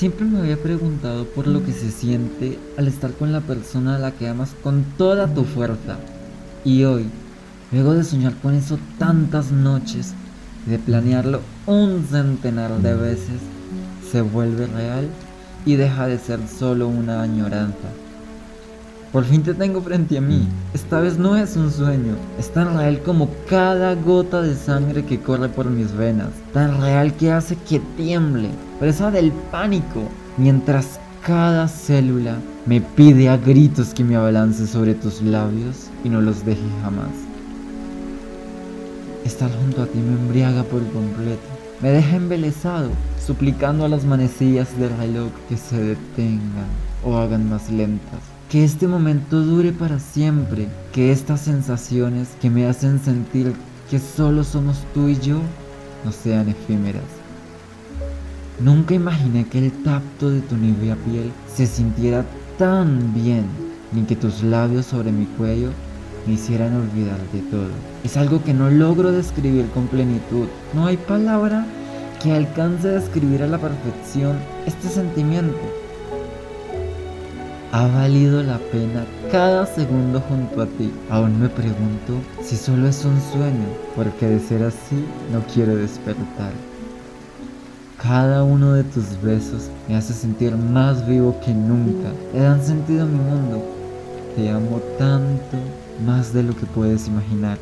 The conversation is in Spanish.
Siempre me había preguntado por lo que se siente al estar con la persona a la que amas con toda tu fuerza. Y hoy, luego de soñar con eso tantas noches de planearlo un centenar de veces, se vuelve real y deja de ser solo una añoranza. Por fin te tengo frente a mí. Esta vez no es un sueño. Es tan real como cada gota de sangre que corre por mis venas. Tan real que hace que tiemble. Presa del pánico. Mientras cada célula me pide a gritos que me abalance sobre tus labios y no los deje jamás. Estar junto a ti me embriaga por completo. Me deja embelesado, suplicando a las manecillas del reloj que se detengan o hagan más lentas que este momento dure para siempre, que estas sensaciones que me hacen sentir que solo somos tú y yo no sean efímeras. Nunca imaginé que el tacto de tu nívea piel se sintiera tan bien, ni que tus labios sobre mi cuello me hicieran olvidar de todo. Es algo que no logro describir con plenitud. No hay palabra que alcance a describir a la perfección este sentimiento. Ha valido la pena cada segundo junto a ti. Aún me pregunto si solo es un sueño, porque de ser así no quiero despertar. Cada uno de tus besos me hace sentir más vivo que nunca. Le dan sentido a mi mundo. Te amo tanto, más de lo que puedes imaginar.